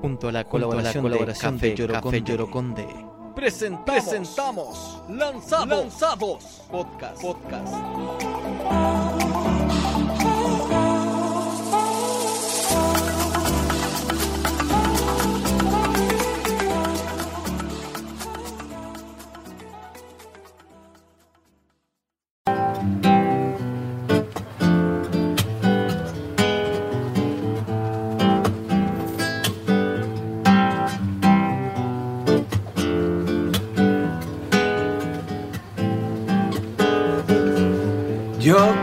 Junto a la colaboración, la colaboración de, Café, Yoroconde. Presentamos, presentamos Lanzados, Lanzados Podcast. Podcast.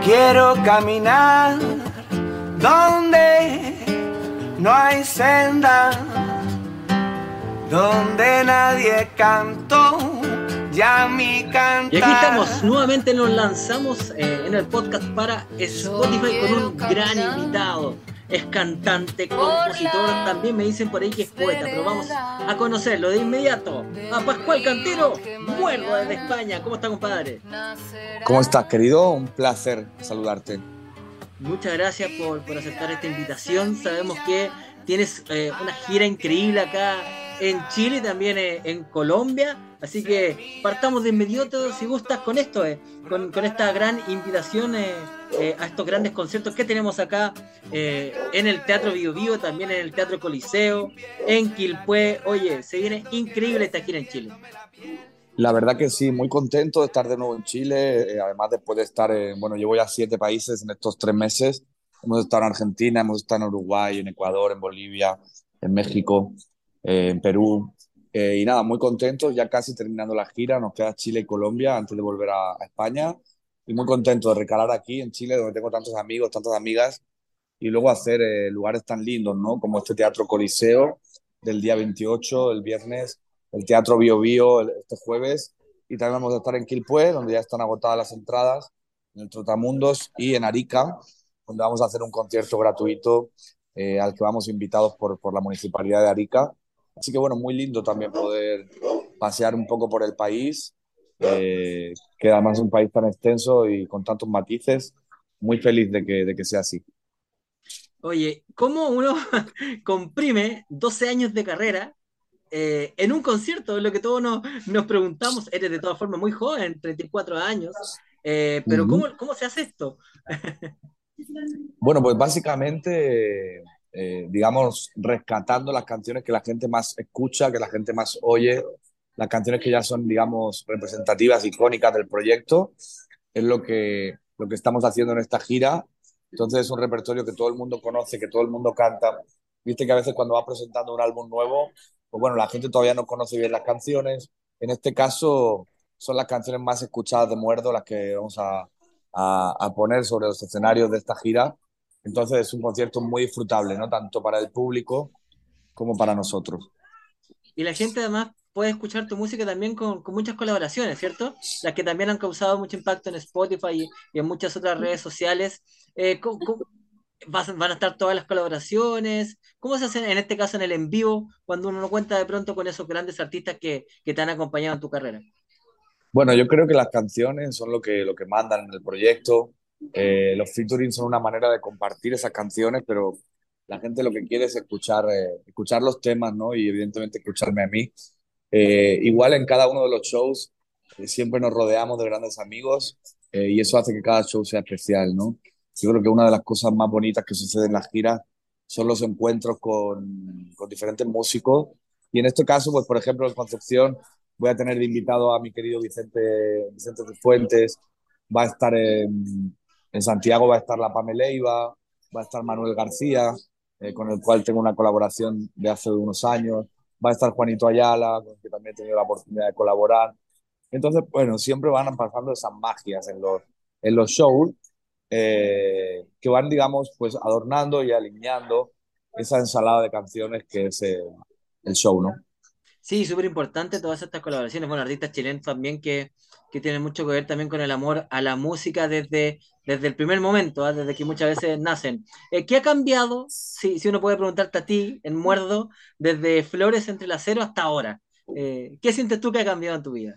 Quiero caminar donde no hay senda, donde nadie cantó ya mi cantar. Y aquí estamos, nuevamente nos lanzamos eh, en el podcast para Spotify con un gran invitado. Es cantante, compositor, también me dicen por ahí que es poeta, pero vamos a conocerlo de inmediato. A Pascual Cantero, muerdo desde España. ¿Cómo está, compadre? ¿Cómo estás, querido? Un placer saludarte. Muchas gracias por, por aceptar esta invitación. Sabemos que tienes eh, una gira increíble acá en Chile, también eh, en Colombia. Así que partamos de inmediato, si gustas, con esto, eh, con, con, esta gran invitación eh, eh, a estos grandes conciertos que tenemos acá eh, en el Teatro Bio Vivo, también en el Teatro Coliseo, en Quilpué. Oye, se viene increíble esta gira en Chile. La verdad que sí, muy contento de estar de nuevo en Chile, eh, además después de estar, en, bueno, llevo ya siete países en estos tres meses, hemos estado en Argentina, hemos estado en Uruguay, en Ecuador, en Bolivia, en México, eh, en Perú, eh, y nada, muy contentos, ya casi terminando la gira, nos queda Chile y Colombia antes de volver a, a España, y muy contento de recalar aquí en Chile, donde tengo tantos amigos, tantas amigas, y luego hacer eh, lugares tan lindos, ¿no? Como este Teatro Coliseo del día 28, el viernes, el Teatro Bio Bio este jueves, y también vamos a estar en Quilpué, donde ya están agotadas las entradas, en el Trotamundos, y en Arica, donde vamos a hacer un concierto gratuito eh, al que vamos invitados por, por la Municipalidad de Arica. Así que bueno, muy lindo también poder pasear un poco por el país, eh, que además es un país tan extenso y con tantos matices, muy feliz de que, de que sea así. Oye, ¿cómo uno comprime 12 años de carrera eh, en un concierto? Es lo que todos nos, nos, preguntamos. Eres de todas formas muy joven, 34 años, eh, pero uh -huh. ¿cómo, ¿cómo se hace esto? bueno, pues básicamente, eh, digamos, rescatando las canciones que la gente más escucha, que la gente más oye, las canciones que ya son, digamos, representativas, icónicas del proyecto, es lo que, lo que estamos haciendo en esta gira. Entonces es un repertorio que todo el mundo conoce, que todo el mundo canta. Viste que a veces cuando va presentando un álbum nuevo, pues bueno, la gente todavía no conoce bien las canciones. En este caso son las canciones más escuchadas de Muerdo las que vamos a, a poner sobre los escenarios de esta gira. Entonces es un concierto muy disfrutable, ¿no? Tanto para el público como para nosotros. Y la gente además puede escuchar tu música también con, con, muchas colaboraciones, ¿cierto? Las que también han causado mucho impacto en Spotify y, en muchas otras redes sociales. Eh, ¿cómo, cómo, van a estar todas las colaboraciones? ¿Cómo se hace en este caso en el en vivo cuando uno no cuenta de pronto con esos grandes artistas que, que te han acompañado en tu carrera? Bueno, yo creo que las canciones son lo que, lo que mandan en el proyecto. Eh, los featuring son una manera de compartir esas canciones, pero la gente lo que quiere es escuchar, eh, escuchar los temas, ¿no? Y evidentemente escucharme a mí. Eh, igual en cada uno de los shows eh, siempre nos rodeamos de grandes amigos eh, y eso hace que cada show sea especial, ¿no? Yo creo que una de las cosas más bonitas que sucede en las giras son los encuentros con, con diferentes músicos y en este caso, pues por ejemplo en Concepción voy a tener de invitado a mi querido Vicente, Vicente Fuentes, va a estar en, en Santiago, va a estar la Pamela Leiva, va a estar Manuel García, eh, con el cual tengo una colaboración de hace unos años, va a estar Juanito Ayala, con el que también he tenido la oportunidad de colaborar. Entonces, bueno, siempre van pasando esas magias en los, en los shows eh, que van, digamos, pues adornando y alineando esa ensalada de canciones que es el show, ¿no? Sí, súper importante todas estas colaboraciones. Bueno, artistas chilenos también que, que tienen mucho que ver también con el amor a la música desde, desde el primer momento, ¿eh? desde que muchas veces nacen. Eh, ¿Qué ha cambiado, si, si uno puede preguntarte a ti, en Muerdo, desde Flores entre el acero hasta ahora? Eh, ¿Qué sientes tú que ha cambiado en tu vida?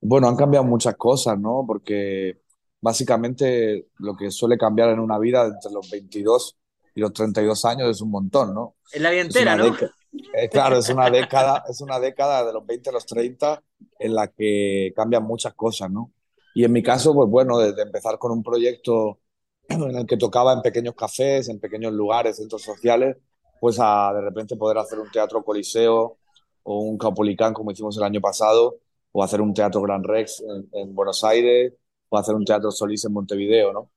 Bueno, han cambiado muchas cosas, ¿no? Porque básicamente lo que suele cambiar en una vida entre los 22 y los 32 años es un montón, ¿no? Es la vida entera, ¿no? Eh, claro, es una década, es una década de los 20 a los 30 en la que cambian muchas cosas, ¿no? Y en mi caso, pues bueno, desde empezar con un proyecto en el que tocaba en pequeños cafés, en pequeños lugares, centros sociales, pues a de repente poder hacer un teatro coliseo o un Caupolicán como hicimos el año pasado, o hacer un teatro Gran Rex en, Buenos Aires, o hacer un teatro Solís en Montevideo, ¿no?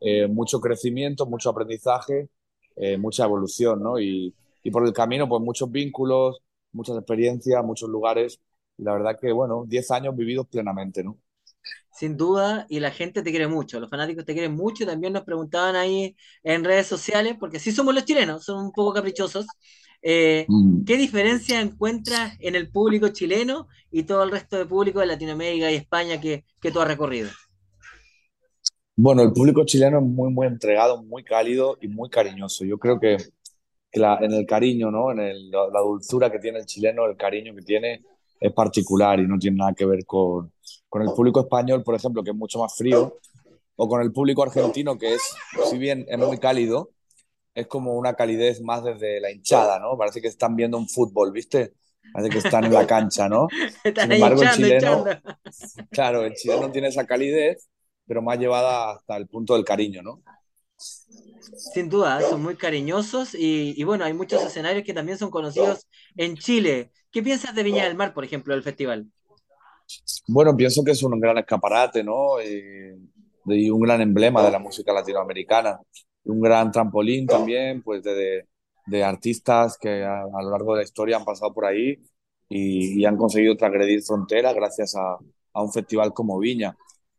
Eh, mucho crecimiento, mucho aprendizaje, eh, mucha evolución, ¿no? Y, y por el camino, pues muchos vínculos, muchas experiencias, muchos lugares, la verdad que, bueno, 10 años vividos plenamente, ¿no? Sin duda, y la gente te quiere mucho, los fanáticos te quieren mucho, y también nos preguntaban ahí en redes sociales, porque sí somos los chilenos, son un poco caprichosos, eh, mm. ¿qué diferencia encuentras en el público chileno y todo el resto de público de Latinoamérica y España que, que tú has recorrido? Bueno, el público chileno es muy, muy entregado, muy cálido y muy cariñoso. Yo creo que, en el cariño, ¿no? En la dulzura que tiene el chileno, el cariño que tiene, es particular y no tiene nada que ver con, con el público español, por ejemplo, que es mucho más frío, o con el público argentino, que es, si bien es muy cálido, es como una calidez más desde la hinchada, ¿no? Parece que están viendo un fútbol, ¿viste? Parece que están en la cancha, ¿no? Sin embargo, el chileno, claro, el chileno tiene esa calidez, pero más llevada hasta el punto del cariño, ¿no? Sin duda, son muy cariñosos y, y, bueno, hay muchos escenarios que también son conocidos en Chile. ¿Qué piensas de Viña del Mar, por ejemplo, del festival? Bueno, pienso que es un gran escaparate, ¿no? y un gran emblema de la música latinoamericana. Un gran trampolín también, pues, de, de artistas que a, lo largo de la historia han pasado por ahí y, han conseguido transgredir fronteras gracias a, a, un festival como Viña.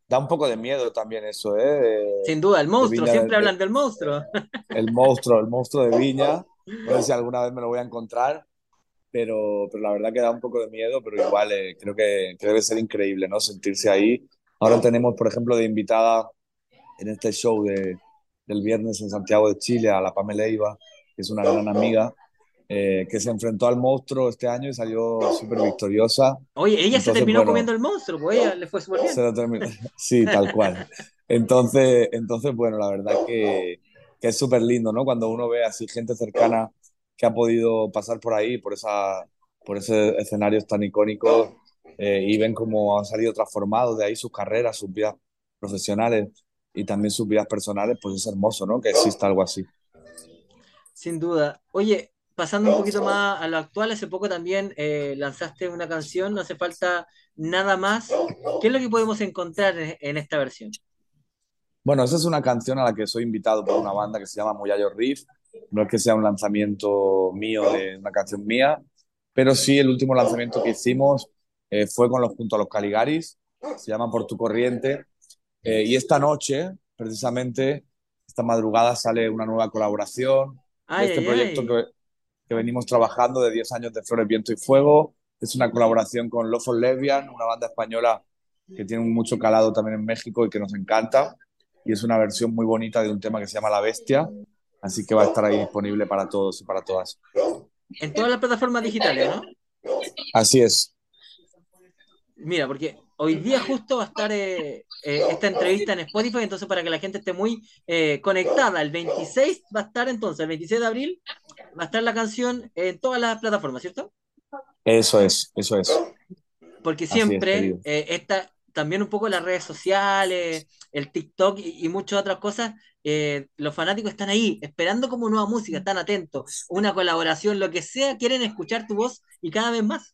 Da un poco de miedo también eso, ¿eh? Sin duda, el monstruo, siempre hablan del monstruo. El monstruo, el monstruo de Viña. No sé si alguna vez me lo voy a encontrar, pero, pero la verdad que da un poco de miedo, pero igual eh, creo que, debe ser increíble, ¿no? Sentirse ahí. Ahora tenemos, por ejemplo, de invitada en este show de, del viernes en Santiago de Chile a la Pamela Iba, que es una gran amiga, eh, que se enfrentó al monstruo este año y salió súper victoriosa. Oye, ella se terminó comiendo el monstruo, pues ella le fue súper bien. Se lo terminó. Sí, tal cual. Entonces, entonces bueno, la verdad que, que es súper lindo, ¿no? Cuando uno ve así gente cercana que ha podido pasar por ahí, por, esa, por ese escenario tan icónico eh, y ven cómo han salido transformados de ahí sus carreras, sus vidas profesionales y también sus vidas personales, pues es hermoso, ¿no? Que exista algo así. Sin duda. Oye, pasando un poquito más a lo actual, hace poco también eh, lanzaste una canción, no hace falta nada más. ¿Qué es lo que podemos encontrar en, esta versión? Bueno, esa es una canción a la que soy invitado por una banda que se llama Muyayo Riff no es que sea un lanzamiento mío de una canción mía, pero sí el último lanzamiento que hicimos eh, fue con los, junto a los Caligaris, se llama Por tu corriente. Eh, y esta noche, precisamente, esta madrugada sale una nueva colaboración de este proyecto que, que, venimos trabajando de 10 años de Flores, Viento y Fuego. Es una colaboración con Lofos Lesbian, una banda española que tiene mucho calado también en México y que nos encanta. Y es una versión muy bonita de un tema que se llama La Bestia, Así que va a estar ahí disponible para todos y para todas. En todas las plataformas digitales, ¿no? Así es. Mira, porque hoy día justo va a estar eh, eh, esta entrevista en Spotify, entonces para que la gente esté muy eh, conectada, el 26 va a estar entonces, el 26 de abril, va a estar la canción en todas las plataformas, ¿cierto? Eso es, eso es. Porque siempre esta, también un poco las redes sociales, el TikTok y, muchas otras cosas, eh, los fanáticos están ahí, esperando como nueva música, están atentos, una colaboración, lo que sea, quieren escuchar tu voz y cada vez más.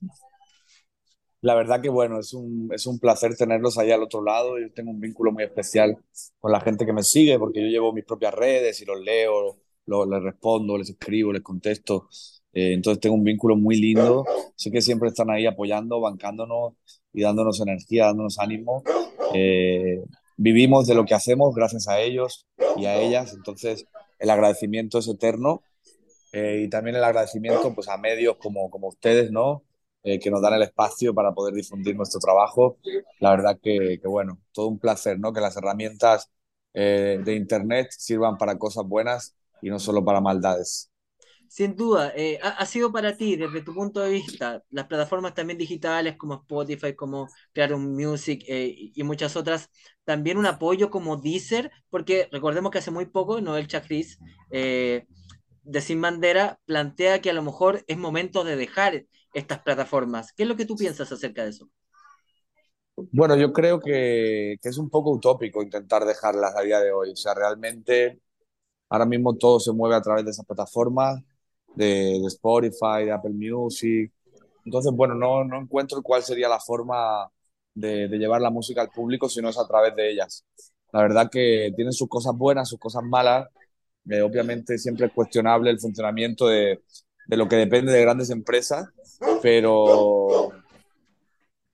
La verdad que bueno, es un, es un placer tenerlos allá al otro lado. Yo tengo un vínculo muy especial con la gente que me sigue porque yo llevo mis propias redes y los leo, les respondo, les escribo, les contesto. Eh, entonces tengo un vínculo muy lindo. Sé que siempre están ahí apoyando, bancándonos y dándonos energía, dándonos ánimo. Eh, vivimos de lo que hacemos gracias a ellos y a ellas. Entonces el agradecimiento es eterno eh, y también el agradecimiento pues, a medios como, como ustedes, ¿no? que nos dan el espacio para poder difundir nuestro trabajo. La verdad que, que bueno, todo un placer, ¿no? Que las herramientas de Internet sirvan para cosas buenas y no solo para maldades. Sin duda, eh, ha, sido para ti, desde tu punto de vista, las plataformas también digitales como Spotify, como Creative Music eh, y muchas otras, también un apoyo como Deezer, porque recordemos que hace muy poco Noel Chacris eh, de Sin Bandera plantea que a lo mejor es momento de dejar estas plataformas. ¿Qué es lo que tú piensas acerca de eso? Bueno, yo creo que es un poco utópico intentar dejarlas a día de hoy. O sea, realmente ahora mismo todo se mueve a través de esas plataformas de, Spotify, de Apple Music. Entonces, bueno, no, no encuentro cuál sería la forma de, llevar la música al público si no es a través de ellas. La verdad que tienen sus cosas buenas, sus cosas malas. Eh, obviamente siempre es cuestionable el funcionamiento de, de, lo que depende de grandes empresas, pero,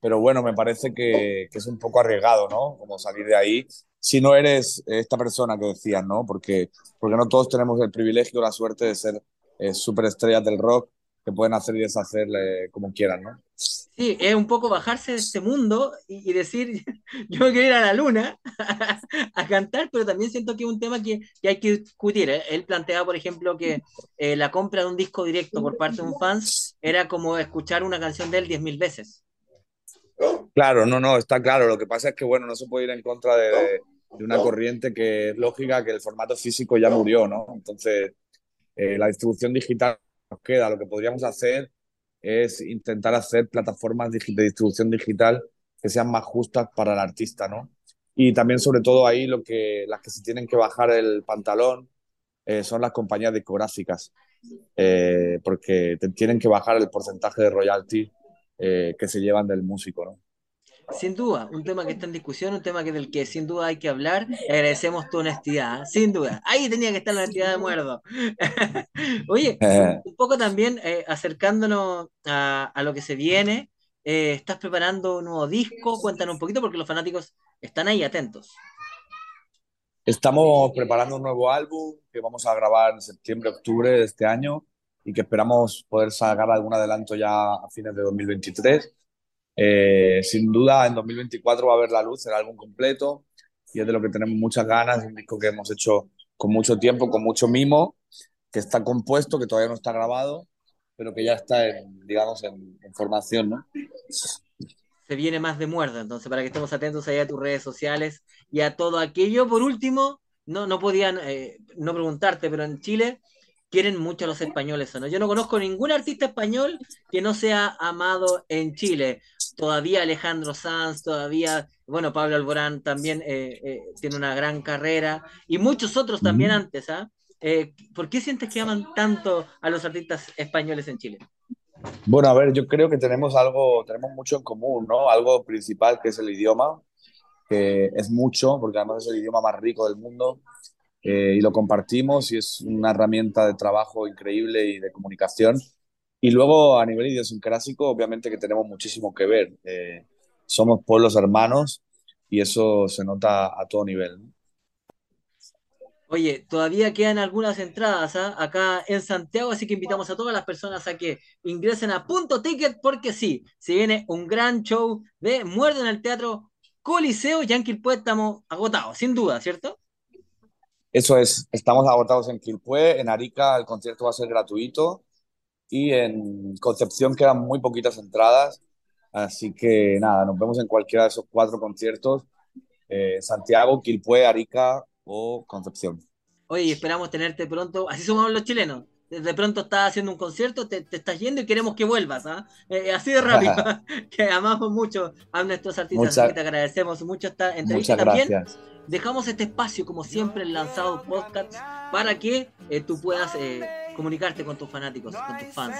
pero bueno, me parece que, que, es un poco arriesgado, ¿no? Como salir de ahí. Si no eres esta persona que decías, ¿no? Porque, porque no todos tenemos el privilegio, la suerte de ser eh, superestrellas del rock que pueden hacer y deshacer como quieran, ¿no? Sí, es un poco bajarse de este mundo y, decir, yo quiero ir a la luna a, cantar, pero también siento que es un tema que, que hay que discutir. ¿eh? Él planteaba, por ejemplo, que eh, la compra de un disco directo por parte de un fans era como escuchar una canción de él diez mil veces. Claro, no, no, está claro. Lo que pasa es que, bueno, no se puede ir en contra de, de una corriente que es lógica, que el formato físico ya murió, ¿no? Entonces, eh, la distribución digital nos queda. Lo que podríamos hacer es intentar hacer plataformas de distribución digital que sean más justas para el artista, ¿no? Y también, sobre todo, ahí lo que, las que se tienen que bajar el pantalón eh, son las compañías discográficas, eh, porque tienen que bajar el porcentaje de royalty que se llevan del músico, ¿no? Sin duda, un tema que está en discusión, un tema que del que sin duda hay que hablar. Agradecemos tu honestidad, ¿eh? sin duda. Ahí tenía que estar la honestidad de muerdo. Oye, un poco también eh, acercándonos a, lo que se viene. Eh, ¿Estás preparando un nuevo disco? Cuéntanos un poquito porque los fanáticos están ahí atentos. Estamos preparando un nuevo álbum que vamos a grabar en septiembre, octubre de este año y que esperamos poder sacar algún adelanto ya a fines de 2023 eh, sin duda, en 2024 va a haber la luz el álbum completo y es de lo que tenemos muchas ganas. un disco que hemos hecho con mucho tiempo, con mucho mimo, que está compuesto, que todavía no está grabado, pero que ya está, en, digamos, en, formación, ¿no? Se viene más de muerda, entonces, para que estemos atentos ahí a tus redes sociales y a todo aquello. Por último, no, no podían eh, no preguntarte, pero en Chile quieren mucho a los españoles, no? Yo no conozco ningún artista español que no sea amado en Chile todavía Alejandro Sanz, todavía, bueno, Pablo Alborán también eh, eh, tiene una gran carrera y muchos otros también antes, ¿ah? Eh, ¿Por qué sientes que aman tanto a los artistas españoles en Chile? Bueno, a ver, yo creo que tenemos algo, tenemos mucho en común, ¿no? Algo principal que es el idioma, que es mucho, porque además es el idioma más rico del mundo y lo compartimos y es una herramienta de trabajo increíble y de comunicación y luego a nivel idiosincrásico, obviamente que tenemos muchísimo que ver. Eh, somos pueblos hermanos y eso se nota a todo nivel. Oye, todavía quedan algunas entradas ¿ah? acá en Santiago, así que invitamos a todas las personas a que ingresen a Punto Ticket porque sí, se viene un gran show de Muerde en el Teatro Coliseo, ya en Quilpué estamos agotados, sin duda, ¿cierto? Eso es, estamos agotados en Quilpué, en Arica el concierto va a ser gratuito y en Concepción quedan muy poquitas entradas, así que nada, nos vemos en cualquiera de esos cuatro conciertos, eh, Santiago, Quilpué, Arica o Concepción. Oye, esperamos tenerte pronto, así somos los chilenos. De pronto estás haciendo un concierto, te, estás yendo y queremos que vuelvas, ¿ah? eh, así de rápido, que amamos mucho a nuestros artistas, que te agradecemos mucho esta entrevista también. Dejamos este espacio, como siempre, en Lanzado Podcast, para que eh, tú puedas comunicarte con tus fanáticos, con tus fans.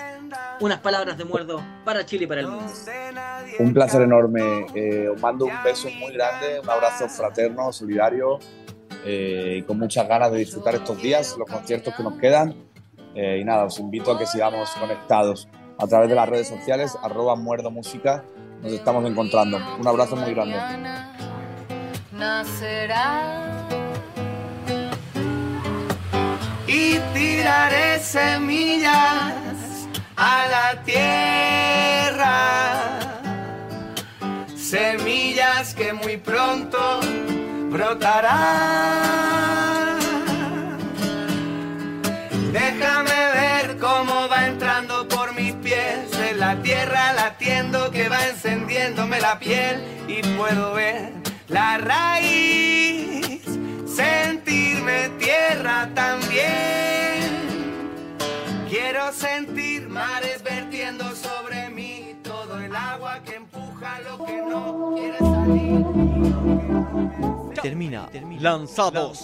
Unas palabras de muerdo para Chile y para el mundo. Un placer enorme. Eh, os mando un beso muy grande, un abrazo fraterno, solidario eh, y con muchas ganas de disfrutar estos días, los conciertos que nos quedan. Eh, y nada, os invito a que sigamos conectados a través de las redes sociales, arroba muerdo música. Nos estamos encontrando. Un abrazo muy grande. Nacerá y tiraré semillas a la tierra. Semillas que muy pronto brotarán. Latiendo que va encendiéndome la piel y puedo ver la raíz, sentirme tierra también. Quiero sentir mares vertiendo sobre mí todo el agua que empuja lo que no quiere salir. Termina. Lanzados.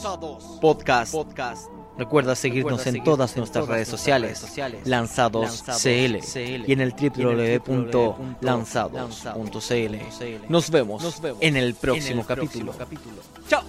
Podcast. Podcast. Recuerda seguirnos en todas nuestras redes sociales, Lanzados CL y en el www.lanzados.cl. Nos vemos en el próximo capítulo. Chao.